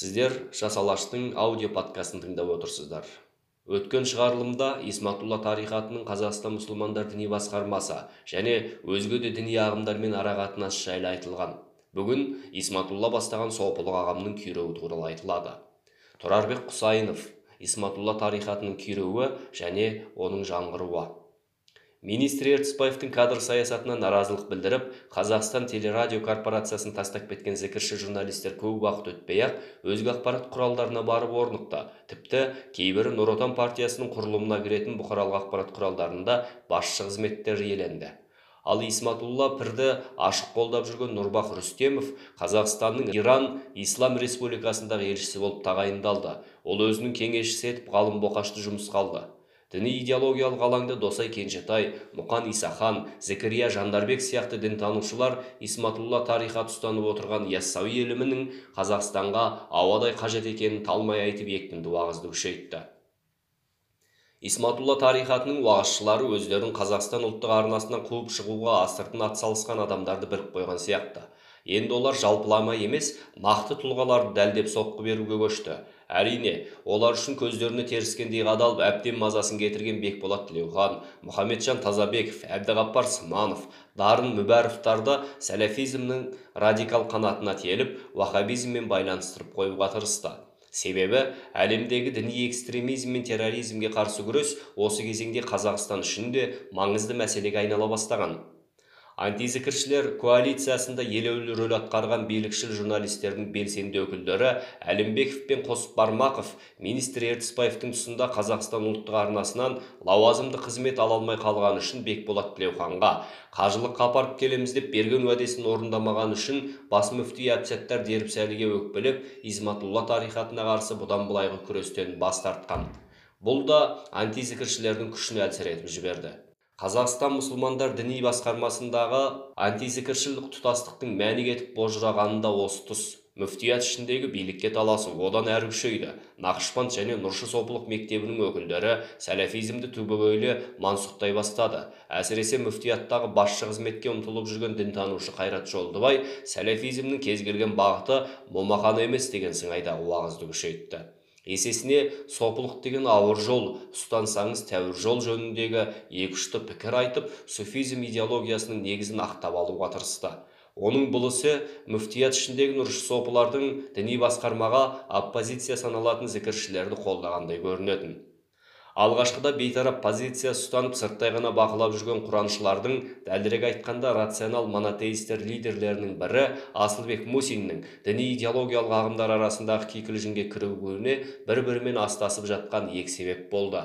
сіздер жас алаштың аудио подкастын тыңдап отырсыздар. Өткен шығарылымда исматулла тарихатының қазақстан мұсылмандар діни басқармасы және өзге де діни ағымдармен арақатынасы жайлы айтылған. Бүгін исматулла бастаған сопылық ағамның күйреуі туралы айтылады. Тұрарбек құсайынов исматулла тарихатының күйреуі және оның жаңғыруы. Министр ертісбаевтың кадр саясатына наразылық білдіріп қазақстан телерадио корпорациясын тастап кеткен зікірші журналистер көп уақыт өтпей ақ өзге ақпарат құралдарына барып орнықты. Тіпті кейбірі нұр отан партиясының құрылымына кіретін бұқаралық ақпарат құралдарында басшы қызметтер иеленді. Ал исматулла пірді ашық қолдап жүрген нұрбах рүстемов қазақстанның иран ислам республикасындағы елшісі болып тағайындалды. Ол өзінің кеңесшісі етіп ғалым боқашты жұмысқа алды. Діни идеологиялық алаңда досай кенжетай мұқан исахан зікірия жандарбек сияқты дінтанушылар исматулла тарихат ұстанып отырған яссауи ілімінің қазақстанға ауадай қажет екенін талмай айтып екпінді уағызды күшейтті. Исматулла тарихатының уағызшылары өздерін қазақстан ұлттық арнасынан қуып шығуға астыртын атсалысқан адамдарды біріп қойған сияқты. Енді олар жалпылама емес нақты тұлғаларды дәлдеп соққы беруге көшті. Әрине олар үшін көздеріне теріскендей қадалып әбден мазасын кетірген бекболат тілеухан мұхамеджан тазабеков әбдіғаппар сманов дарын мүбәровтарды сәләфизмнің радикал қанатына теліп вахабизммен байланыстырып қоюға тырысты. Себебі әлемдегі діни экстремизм мен терроризмге қарсы күрес осы кезеңде қазақстан үшін де маңызды мәселеге айнала бастаған. Антизікіршілер коалициясында елеулі рөл атқарған билікшіл журналистердің белсенді өкілдері әлімбеков пен қосбармақов министр ертісбаевтың тұсында қазақстан ұлттық арнасынан лауазымды қызмет ала алмай қалғаны үшін бекболат тілеуханға қажылыққа апарып келеміз деп берген уәдесін орындамағаны үшін бас мүфти әбсаттар дербісәліге өкпелеп изматулла тарихатына қарсы бұдан былайғы күрестен бас тартқан. Бұл да антизікіршілердің күшін әлсіретіп жіберді. Қазақстан мұсылмандар діни басқармасындағы антизікіршіл тұтастықтың мәні кетіп божырағаны да осы тұс. Мүфтият ішіндегі билікке таласу одан әрі күшейді. Нақышбанд және нұршы сопылық мектебінің өкілдері сәләфизмді түбегейлі мансұқтай бастады. Әсіресе мүфтияттағы басшы қызметке ұмтылып жүрген дінтанушы қайрат жолдыбай сәләфизмнің кез келген бағыты момақан емес деген сыңайдағы уағызды күшейтті. Есесіне сопылық деген ауыр жол ұстансаңыз тәуір жол жөніндегі екі ұшты пікір айтып суфизм идеологиясының негізін ақтап алуға тырысты. Оның бұл ісі мүфтият ішіндегі нұршы сопылардың діни басқармаға оппозиция саналатын зікіршілерді қолдағандай көрінетін. Алғашқыда бейтарап позиция ұстанып сырттай ғана бақылап жүрген құраншылардың дәлірек айтқанда рационал монотеистер лидерлерінің бірі асылбек мусиннің діни идеологиялық ағымдар арасындағы кикілжіңге кірігуіне бір бірімен астасып жатқан екі себеп болды.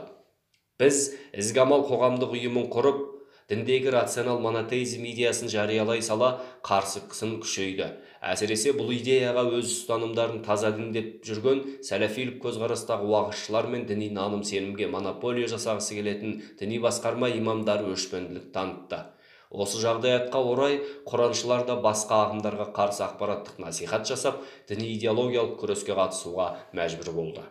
Біз ізгамал қоғамдық ұйымын құрып діндегі рационал монотеизм идеясын жариялай сала қарсы қысын күшейді. Әсіресе бұл идеяға өз ұстанымдарын таза діндеп жүрген сәләфилік көзқарастағы уағызшылар мен діни наным сенімге монополия жасағысы келетін діни басқарма имамдары өшпенділік танытты. Осы жағдаятқа орай құраншылар да басқа ағымдарға қарсы ақпараттық насихат жасап діни идеологиялық күреске қатысуға мәжбүр болды.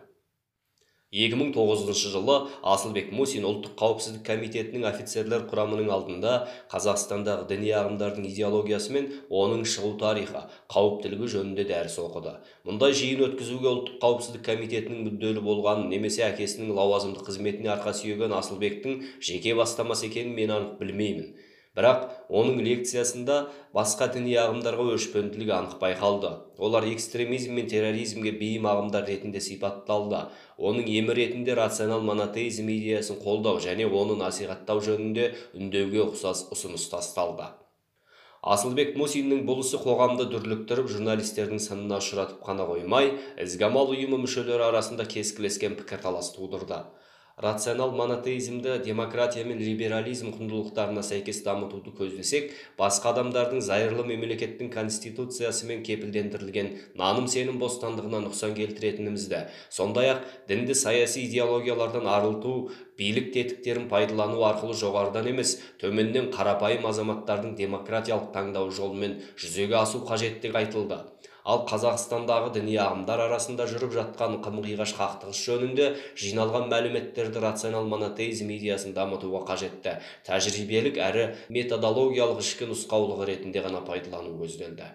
2009 жылы асылбек мусин ұлттық қауіпсіздік комитетінің офицерлер құрамының алдында қазақстандағы діни ағымдардың идеологиясы мен оның шығу тарихы қауіптілігі жөнінде дәріс оқыды. Мұндай жиын өткізуге ұлттық қауіпсіздік комитетінің мүдделі болғанын немесе әкесінің лауазымды қызметіне арқа сүйеген асылбектің жеке бастамасы екенін мен анық білмеймін. Бірақ оның лекциясында басқа діни ағымдарға өшпенділік анық байқалды. Олар экстремизм мен терроризмге бейім ағымдар ретінде сипатталды. Оның емі ретінде рационал монотеизм идеясын қолдау және оны насихаттау жөнінде үндеуге ұқсас ұсыныс тасталды. Асылбек мусиннің бұл ісі қоғамды дүрліктіріп журналистердің сынына ұшыратып қана қоймай ізгамал ұйымы мүшелері арасында кескілескен пікірталас тудырды. Рационал монотеизмді демократия мен либерализм құндылықтарына сәйкес дамытуды көздесек басқа адамдардың зайырлы мемлекеттің конституциясымен кепілдендірілген наным сенім бостандығына нұқсан келтіретінімізді сондай ақ дінді саяси идеологиялардан арылту билік тетіктерін пайдалану арқылы жоғарыдан емес төменнен қарапайым азаматтардың демократиялық таңдау жолымен жүзеге асу қажеттігі айтылды. Ал қазақстандағы діни ағымдар арасында жүріп жатқан қым қиғаш қақтығыс жөнінде жиналған мәліметтерді рационал монотеизм идеясын дамытуға қажетті. Тәжірибелік әрі методологиялық ішкі нұсқаулығы ретінде ғана пайдалану көзделді.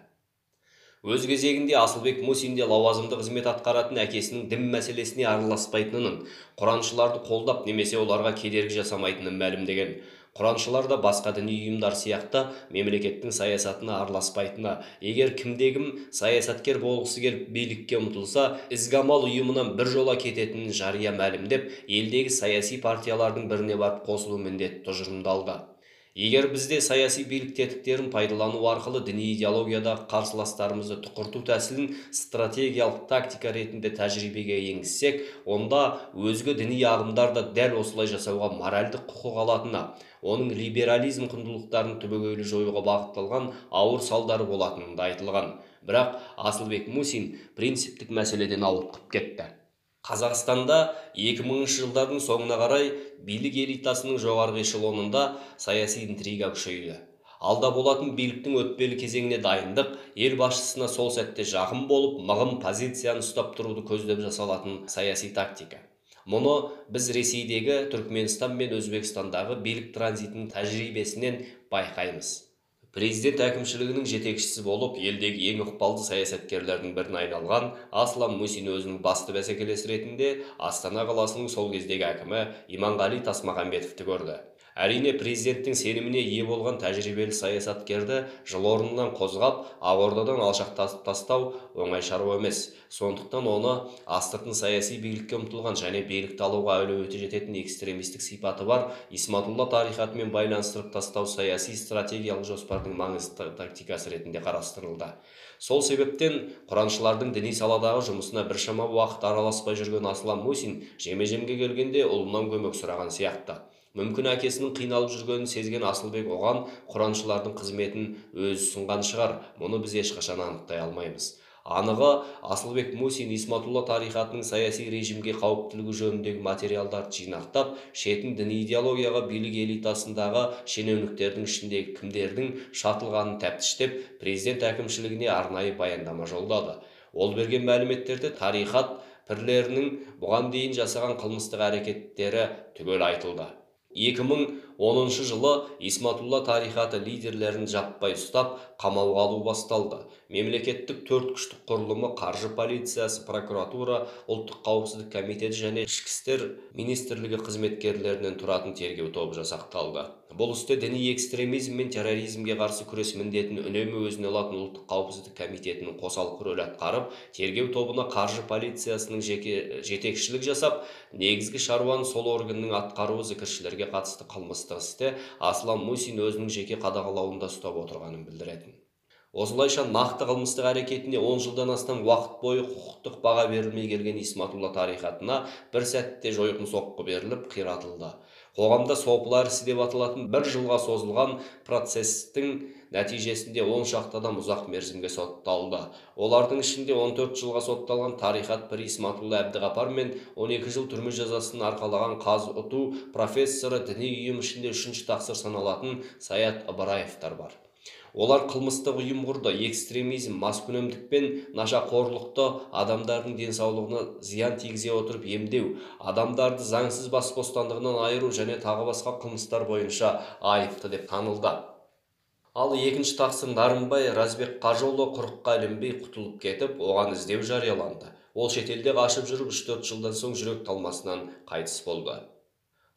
Өз кезегінде асылбек мусин де лауазымды қызмет атқаратын әкесінің дін мәселесіне араласпайтынын құраншыларды қолдап немесе оларға кедергі жасамайтынын мәлімдеген. Құраншылар да басқа діни ұйымдар сияқты мемлекеттің саясатына араласпайтыны. Егер кімде-кім саясаткер болғысы келіп билікке ұмтылса ізгамал ұйымынан біржола кететінін жария мәлімдеп елдегі саяси партиялардың біріне барып қосылу міндеті тұжырымдалды. Егер бізде саяси билік тетіктерін пайдалану арқылы діни идеологиядағы қарсыластарымызды тұқырту тәсілін стратегиялық тактика ретінде тәжірибеге енгізсек онда өзге діни ағымдар да дәл осылай жасауға моральдық құқық алатыны оның либерализм құндылықтарын түбегейлі жоюға бағытталған ауыр салдары болатыны айтылған. Бірақ асылбек мусин принциптік мәселеден ауытқып кетті. Қазақстанда 2000 жылдардың соңына қарай билік элитасының жоғарғы эшелонында саяси интрига күшейді. Алда болатын биліктің өтпелі кезеңіне дайындық ел басшысына сол сәтте жақын болып мығым позицияны ұстап тұруды көздеп жасалатын саяси тактика. Мұны біз ресейдегі түркменстан мен өзбекстандағы билік транзитінің тәжірибесінен байқаймыз. Президент әкімшілігінің жетекшісі болып елдегі ең ықпалды саясаткерлердің біріне айналған аслан мусин өзінің басты бәсекелесі ретінде астана қаласының сол кездегі әкімі иманғали тасмағамбетовті көрді. Әрине президенттің сеніміне ие болған тәжірибелі саясаткерді жыл орнынан қозғап ақордадан алшақтатып тастау оңай шаруа емес. Сондықтан оны астыртын саяси билікке ұмтылған және билікті алуға әлеуеті жететін экстремистік сипаты бар исматулла тарихатымен байланыстырып тастау саяси стратегиялық жоспардың маңызды тактикасы ретінде қарастырылды. Сол себептен құраншылардың діни саладағы жұмысына біршама уақыт араласпай жүрген аслан мусин жеме жемге келгенде ұлынан көмек сұраған сияқты. Мүмкін әкесінің қиналып жүргенін сезген асылбек оған құраншылардың қызметін өзі ұсынған шығар. Мұны біз ешқашан анықтай алмаймыз. Анығы асылбек мусин исматулла тарихатының саяси режимге қауіптілігі жөніндегі материалдарды жинақтап шетін діни идеологияға билік элитасындағы шенеуніктердің ішіндегі кімдердің шатылғанын тәптіштеп президент әкімшілігіне арнайы баяндама жолдады. Ол берген мәліметтерде тарихат пірлерінің бұған дейін жасаған қылмыстық әрекеттері түгел айтылды. 2010 жылы исматулла тарихаты лидерлерін жаппай ұстап қамауға алу басталды. Мемлекеттік төрт күштік құрылымы қаржы полициясы прокуратура ұлттық қауіпсіздік комитеті және ішкі істер министрлігі қызметкерлерінен тұратын тергеу тобы жасақталды. Бұл істе діни экстремизм мен терроризмге қарсы күрес міндетін үнемі өзіне алатын ұлттық қауіпсіздік комитетінің қосалқы рөл атқарып тергеу тобына қаржы полициясының жеке жетекшілік жасап негізгі шаруаны сол органның атқаруы зікіршілерге қатысты қылмыстық істе аслан мусин өзінің жеке қадағалауында ұстап отырғанын білдіретін. Осылайша нақты қылмыстық әрекетіне он жылдан астам уақыт бойы құқықтық баға берілмей келген исматулла тарихатына бір сәтте жойқын соққы беріліп қиратылды. Қоғамда сопылар ісі деп аталатын бір жылға созылған процестің нәтижесінде он шақты адам ұзақ мерзімге сотталды. Олардың ішінде 14 жылға сотталған тарихат пірі исматулла әбдіғапар мен 12 жыл түрме жазасын арқалаған қазұту профессоры діни ұйым ішінде үшінші тақсыр саналатын саят ыбыраевтар бар. Олар қылмыстық ұйым құрды экстремизм маскүнемдік пен нашақорлықты адамдардың денсаулығына зиян тигізе отырып емдеу адамдарды заңсыз бас бостандығынан айыру және тағы басқа қылмыстар бойынша айыпты деп танылды. Ал екінші тақсыр нарынбай разбек қажыұлы құрыққа ілінбей құтылып кетіп оған іздеу жарияланды. Ол шетелде қашып жүріп үш төрт жылдан соң жүрек талмасынан қайтыс болды.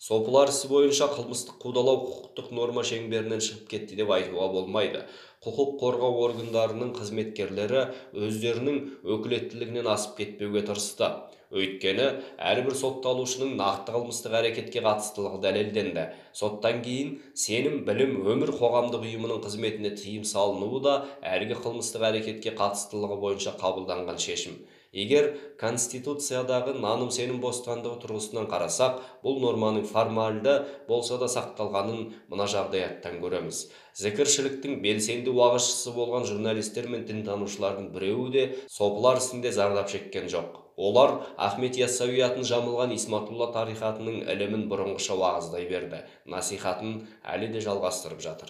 Сопылар ісі бойынша қылмыстық қудалау құқықтық норма шеңберінен шығып кетті деп айтуға болмайды. Құқық қорғау органдарының қызметкерлері өздерінің өкілеттілігінен асып кетпеуге тырысты. Өйткені әрбір сотталушының нақты қылмыстық әрекетке қатыстылығы дәлелденді. Соттан кейін сенім білім өмір қоғамдық ұйымының қызметіне тыйым салынуы да әлгі қылмыстық әрекетке қатыстылығы бойынша қабылданған шешім. Егер конституциядағы наным сенім бостандығы тұрғысынан қарасақ бұл норманың формальды болса да сақталғанын мына жағдаяттан көреміз. Зікіршіліктің белсенді уағызшысы болған журналистер мен дінтанушылардың біреуі де сопылар ісінде зардап шеккен жоқ. Олар ахмет яссауи атын жамылған исматулла тарихатының ілімін бұрынғыша уағыздай берді. Насихатын әлі де жалғастырып жатыр.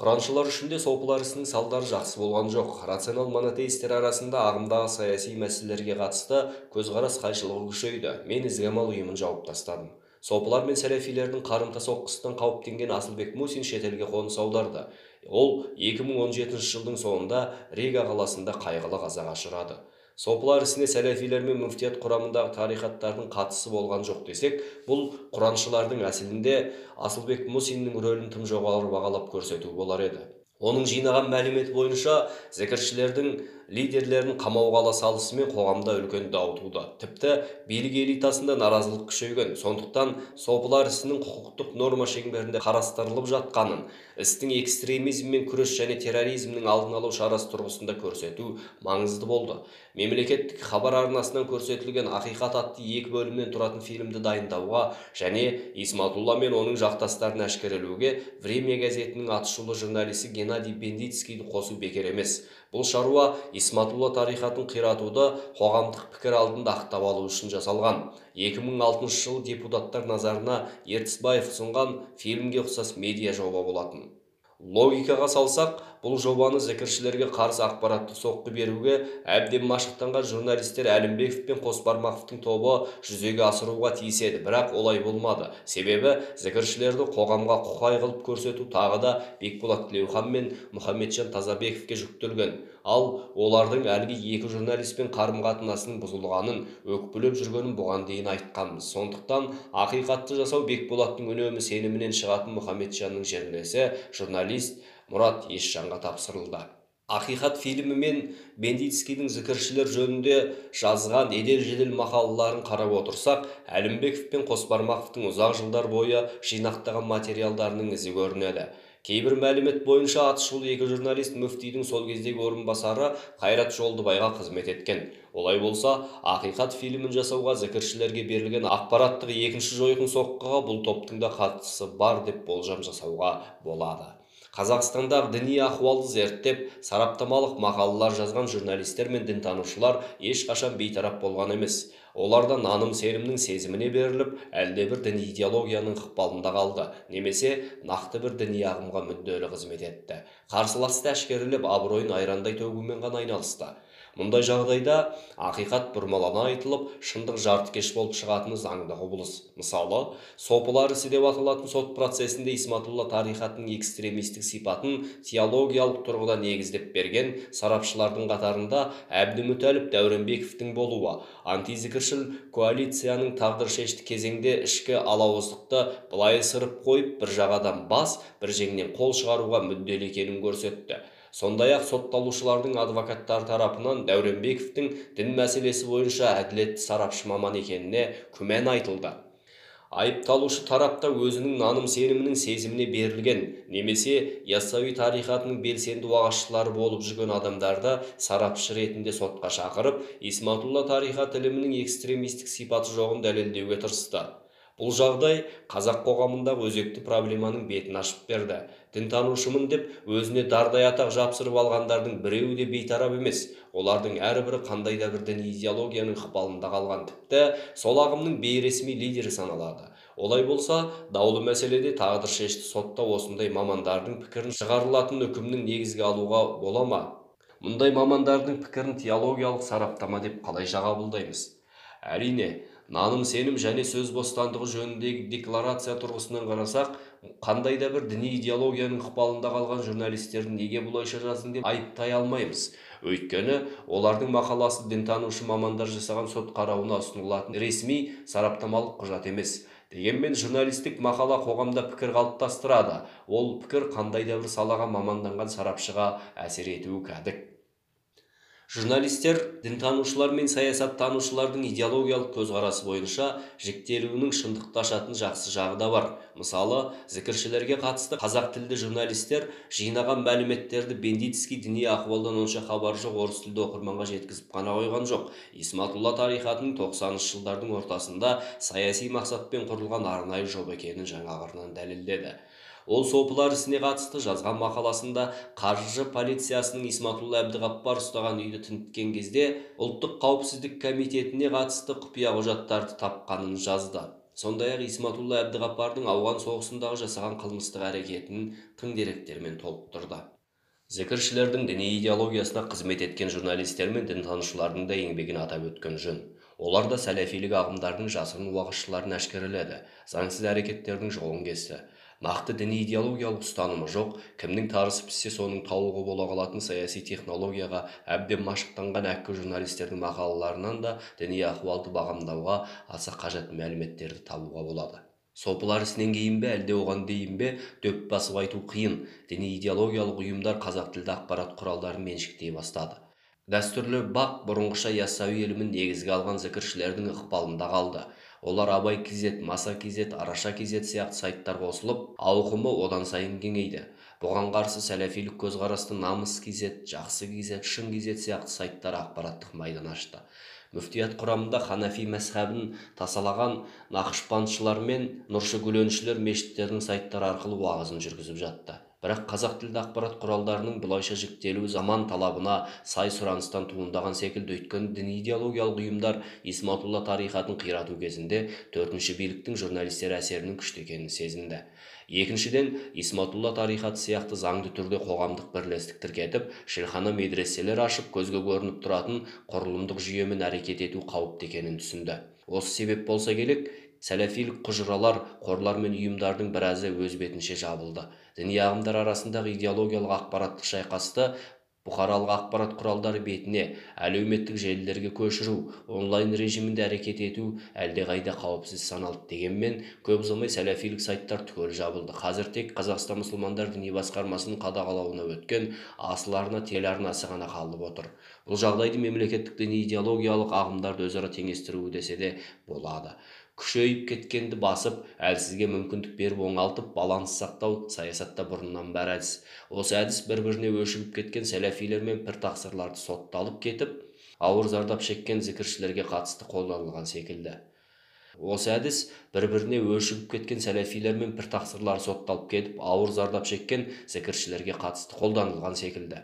Құраншылар үшін де сопылар ісінің салдары жақсы болған жоқ. Рационал монотеистер арасында ағымдағы саяси мәселелерге қатысты көзқарас қайшылығы күшейді. Мен ізгамал ұйымын жауып тастадым. Сопылар мен сәләфилердің қарымта соққысынан қауіптенген асылбек мусин шетелге қоныс аударды. Ол 2017 жылдың соңында рига қаласында қайғылы қазаға ұшырады. Сопылар ісіне сәләфилер мен мүфтият құрамындағы тарихаттардың қатысы болған жоқ десек бұл құраншылардың әсілінде асылбек мусиннің рөлін тым жоғары бағалап көрсету болар еді. Оның жинаған мәліметі бойынша зікіршілердің лидерлерін қамауға ала салысымен қоғамда үлкен дау туды. Тіпті билік элитасында наразылық күшейген сондықтан сопылар ісінің құқықтық норма шеңберінде қарастырылып жатқанын істің экстремизммен күрес және терроризмнің алдын алу шарасы тұрғысында көрсету маңызды болды. Мемлекеттік хабар арнасынан көрсетілген ақиқат атты екі бөлімнен тұратын фильмді дайындауға және исматулла мен оның жақтастарын әшкерелеуге время газетінің атышулы журналисі геннадий бендицкийді қосу бекер емес. Бұл шаруа исматулла тарихатын қиратуды қоғамдық пікір алдында ақтап алу үшін жасалған. 2006 жылы депутаттар назарына ертісбаев ұсынған фильмге ұқсас медиа жоба болатын. Логикаға салсақ бұл жобаны зікіршілерге қарсы ақпараттық соққы беруге әбден машықтанған журналистер әлімбеков пен қосбармақовтың тобы жүзеге асыруға тиіс еді. Бірақ олай болмады. Себебі зікіршілерді қоғамға құқай қылып көрсету тағы да бекболат тілеухан мен мұхамеджан тазабековке жүктелген. Ал олардың әлгі екі журналистпен қарым қатынасының бұзылғанын өкпілеп жүргенін бұған дейін айтқанбыз. Сондықтан ақиқатты жасау бекболаттың үнемі сенімінен шығатын мұхамеджанның жерлесі журналист мұрат есжанға тапсырылды. Ақиқат фильмі мен бендицкийдің зікіршілер жөнінде жазған едел жедел мақалаларын қарап отырсақ әлімбеков пен қосбармақовтың ұзақ жылдар бойы жинақтаған материалдарының ізі көрінеді. Кейбір мәлімет бойынша атышулы екі журналист мүфтидің сол кездегі орынбасары қайрат жолдыбайға қызмет еткен. Олай болса ақиқат фильмін жасауға зікіршілерге берілген ақпараттық екінші жойқын соққыға бұл топтың да қатысы бар деп болжам жасауға болады. Қазақстандағы діни ахуалды зерттеп сараптамалық мақалалар жазған журналистер мен дінтанушылар ешқашан бейтарап болған емес. Оларда наным сенімнің сезіміне беріліп әлдебір діни идеологияның ықпалында қалды. Немесе нақты бір діни ағымға мүдделі қызмет етті. Қарсыласты әшкерелеп абыройын айрандай төгумен ғана айналысты. Мұндай жағдайда ақиқат бұрмалана айтылып шындық жартыкеш болып шығатыны заңды құбылыс. Мысалы сопылар ісі деп аталатын сот процесінде исматулла тарихатының экстремистік сипатын теологиялық тұрғыда негіздеп берген сарапшылардың қатарында әбдімүтәліп дәуренбековтің болуы антизікіршіл коалицияның тағдыршешті кезеңде ішкі алауыздықты былай ысырып қойып бір жағадан бас бір жеңнен қол шығаруға мүдделі екенін көрсетті. Сондай ақ сотталушылардың адвокаттары тарапынан дәуренбековтің дін мәселесі бойынша әділетті сарапшы маман екеніне күмән айтылды. Айыпталушы тарапта өзінің наным сенімінің сезіміне берілген немесе яссауи тарихатының белсенді уағызшылары болып жүрген адамдарды сарапшы ретінде сотқа шақырып исматулла тарихат ілімінің экстремистік сипаты жоғын дәлелдеуге тырысты. Бұл жағдай қазақ қоғамындағы өзекті проблеманың бетін ашып берді. Дінтанушымын деп өзіне дардай атақ жапсырып алғандардың біреуі де бейтарап емес. Олардың әрбірі қандай да бір діни идеологияның ықпалында қалған. Тіпті сол ағымның бейресми лидері саналады. Олай болса даулы мәселеде тағдыршешті сотта осындай мамандардың пікірін шығарылатын үкімнің негізге алуға бола ма? Мұндай мамандардың пікірін теологиялық сараптама деп қалайша қабылдаймыз? Әрине наным сенім және сөз бостандығы жөніндегі декларация тұрғысынан қарасақ қандай да бір діни идеологияның ықпалында қалған журналистерді неге бұлайша жаздың деп айыптай алмаймыз. Өйткені олардың мақаласы дінтанушы мамандар жасаған сот қарауына ұсынылатын ресми сараптамалық құжат емес. Дегенмен журналистік мақала қоғамда пікір қалыптастырады. Ол пікір қандай да бір салаға маманданған сарапшыға әсер етуі кәдік. Журналистер дінтанушылар мен саясаттанушылардың идеологиялық көзқарасы бойынша жіктелуінің шындықты ашатын жақсы жағы да бар. Мысалы зікіршілерге қатысты қазақ тілді журналистер жинаған мәліметтерді бендицкий діни ахуалдан онша хабары жоқ орыс тілді оқырманға жеткізіп қана қойған жоқ. Исматулла тарихатының тоқсаныншы жылдардың ортасында саяси мақсатпен құрылған арнайы жоба екенін жаңа қырынан дәлелдеді. Ол сопылар ісіне қатысты жазған мақаласында қаржы полициясының исматулла әбдіғаппар ұстаған үйді тінткен кезде ұлттық қауіпсіздік комитетіне қатысты құпия құжаттарды тапқанын жазды. Сондай ақ исматулла әбдіғаппардың ауған соғысындағы жасаған қылмыстық әрекетін тың деректермен толықтырды. Зікіршілердің діни идеологиясына қызмет еткен журналистер мен дінтанушылардың да еңбегін атап өткен жөн. Олар да сәләфилік ағымдардың жасырын уағызшыларын әшкереледі заңсыз әрекеттердің жолын кесті. Нақты діни идеологиялық ұстанымы жоқ. Кімнің тарысы піссе соның тауығы бола қалатын саяси технологияға әбден машықтанған әккі журналистердің мақалаларынан да діни ахуалды бағамдауға аса қажет мәліметтерді табуға болады. Сопылар ісінен кейін бе әлде оған дейін бе дөп басып айту қиын. Діни идеологиялық ұйымдар қазақ тілді ақпарат құралдарын меншіктей бастады. Дәстүрлі бақ бұрынғыша яссауи ілімін негізге алған зікіршілердің ықпалында қалды. Олар абай kz маса kz араша kz сияқты сайттар қосылып ауқымы одан сайын кеңейді. Бұған қарсы сәләфилік көзқарасты намыс kz жақсы kz шын kz сияқты сайттар ақпараттық майдан ашты. Мүфтият құрамында ханафи мәзһабын тасалаған нақышбандшылар мен нұршы мешіттердің сайттары арқылы уағызын жүргізіп жатты. Бірақ қазақ тілді ақпарат құралдарының бұлайша жіктелуі заман талабына сай сұраныстан туындаған секілді. Өйткені діни идеологиялық ұйымдар исматулла тарихатын қирату кезінде төртінші биліктің журналистер әсерінің күшті екенін сезінді. Екіншіден исматулла тарихаты сияқты заңды түрде қоғамдық бірлестік тіркетіп шерхана медреселер ашып көзге көрініп тұратын құрылымдық жүйемен әрекет ету қауіпті екенін түсінді. Осы себеп болса керек сәләфилік құжыралар қорлар мен ұйымдардың біразы өз бетінше жабылды. Діни ағымдар арасындағы идеологиялық ақпараттық шайқасты бұқаралық ақпарат құралдары бетіне әлеуметтік желілерге көшіру онлайн режимінде әрекет ету әлдеқайда қауіпсіз саналды. Дегенмен көп ұзамай сәләфилік сайттар түгел жабылды. Қазір тек қазақстан мұсылмандар діни басқармасының қадағалауына өткен асыл арна телеарнасы ғана қалып отыр. Бұл жағдайды мемлекеттік діни идеологиялық ағымдарды өзара теңестіру десе де болады. Күшейіп кеткенді басып әлсізге мүмкіндік беріп оңалтып баланс сақтау саясатта бұрыннан бар әдіс осы әдіс бір біріне өшігіп кеткен сәләфилер мен піртақсырларды сотталып кетіп ауыр зардап шеккен зікіршілерге қатысты қолданылған секілді. Осы әдіс бір біріне өшігіп кеткен сәләфилер мен піртақсырлар сотталып кетіп ауыр зардап шеккен зікіршілерге қатысты қолданылған секілді.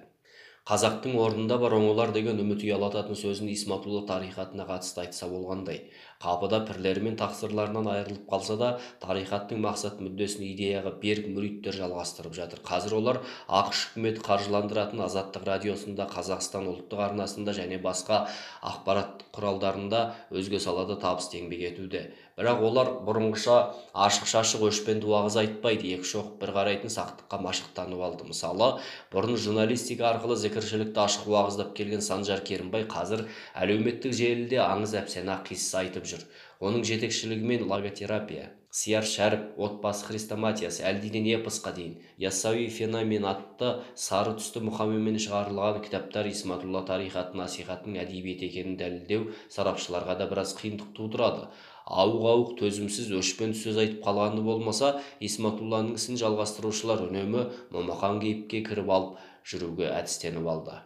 Қазақтың орнында бар оңолар деген үміт ұялататын сөзін исматулла тарихатына қатысты айтса болғандай қапыда пірлері мен тақсырларынан айырылып қалса да тарихаттың мақсат мүддесін идеяға берік мүриттер жалғастырып жатыр. Қазір олар ақш үкіметі қаржыландыратын азаттық радиосында қазақстан ұлттық арнасында және басқа ақпарат құралдарында өзге салада табысты еңбек етуде. Бірақ олар бұрынғыша ашық шашық өшпенді уағыз айтпайды екі шоқып бір қарайтын сақтыққа машықтанып алды. Мысалы бұрын журналистика арқылы зікіршілікті ашық уағыздап келген санжар керімбай қазір әлеуметтік желіде аңыз әпсана қисса айтып жүр. Оның жетекшілігімен логотерапия сияр шәріп отбасы хрестоматиясы әлдинен эпосқа дейін яссауи феномен атты сары түсті мұқамемен шығарылған кітаптар исматулла тарихат насихатының әдебиет екенін дәлелдеу сарапшыларға да біраз қиындық тудырады. Ауық ауық төзімсіз өшпен сөз айтып қалғаны болмаса исматулланың ісін жалғастырушылар үнемі момақан кейіпке кіріп алып жүруге әдістеніп алды.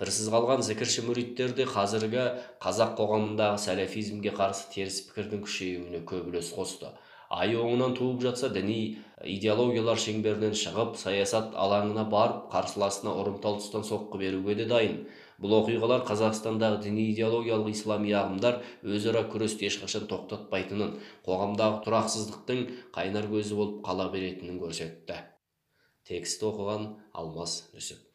Пірсіз қалған зікірші мүриттер де қазіргі қазақ қоғамындағы сәләфизмге қарсы теріс пікірдің күшеюіне көп үлес қосты. Ай оңынан туып жатса діни идеологиялар шеңберінен шығып саясат алаңына барып қарсыласына ұрымтал тұстан соққы беруге де дайын. Бұл оқиғалар қазақстандағы діни идеологиялық ислами ағымдар өзара күресті ешқашан тоқтатпайтынын қоғамдағы тұрақсыздықтың қайнар көзі болып қала беретінін көрсетті. Текст оқыған алмас нүсіп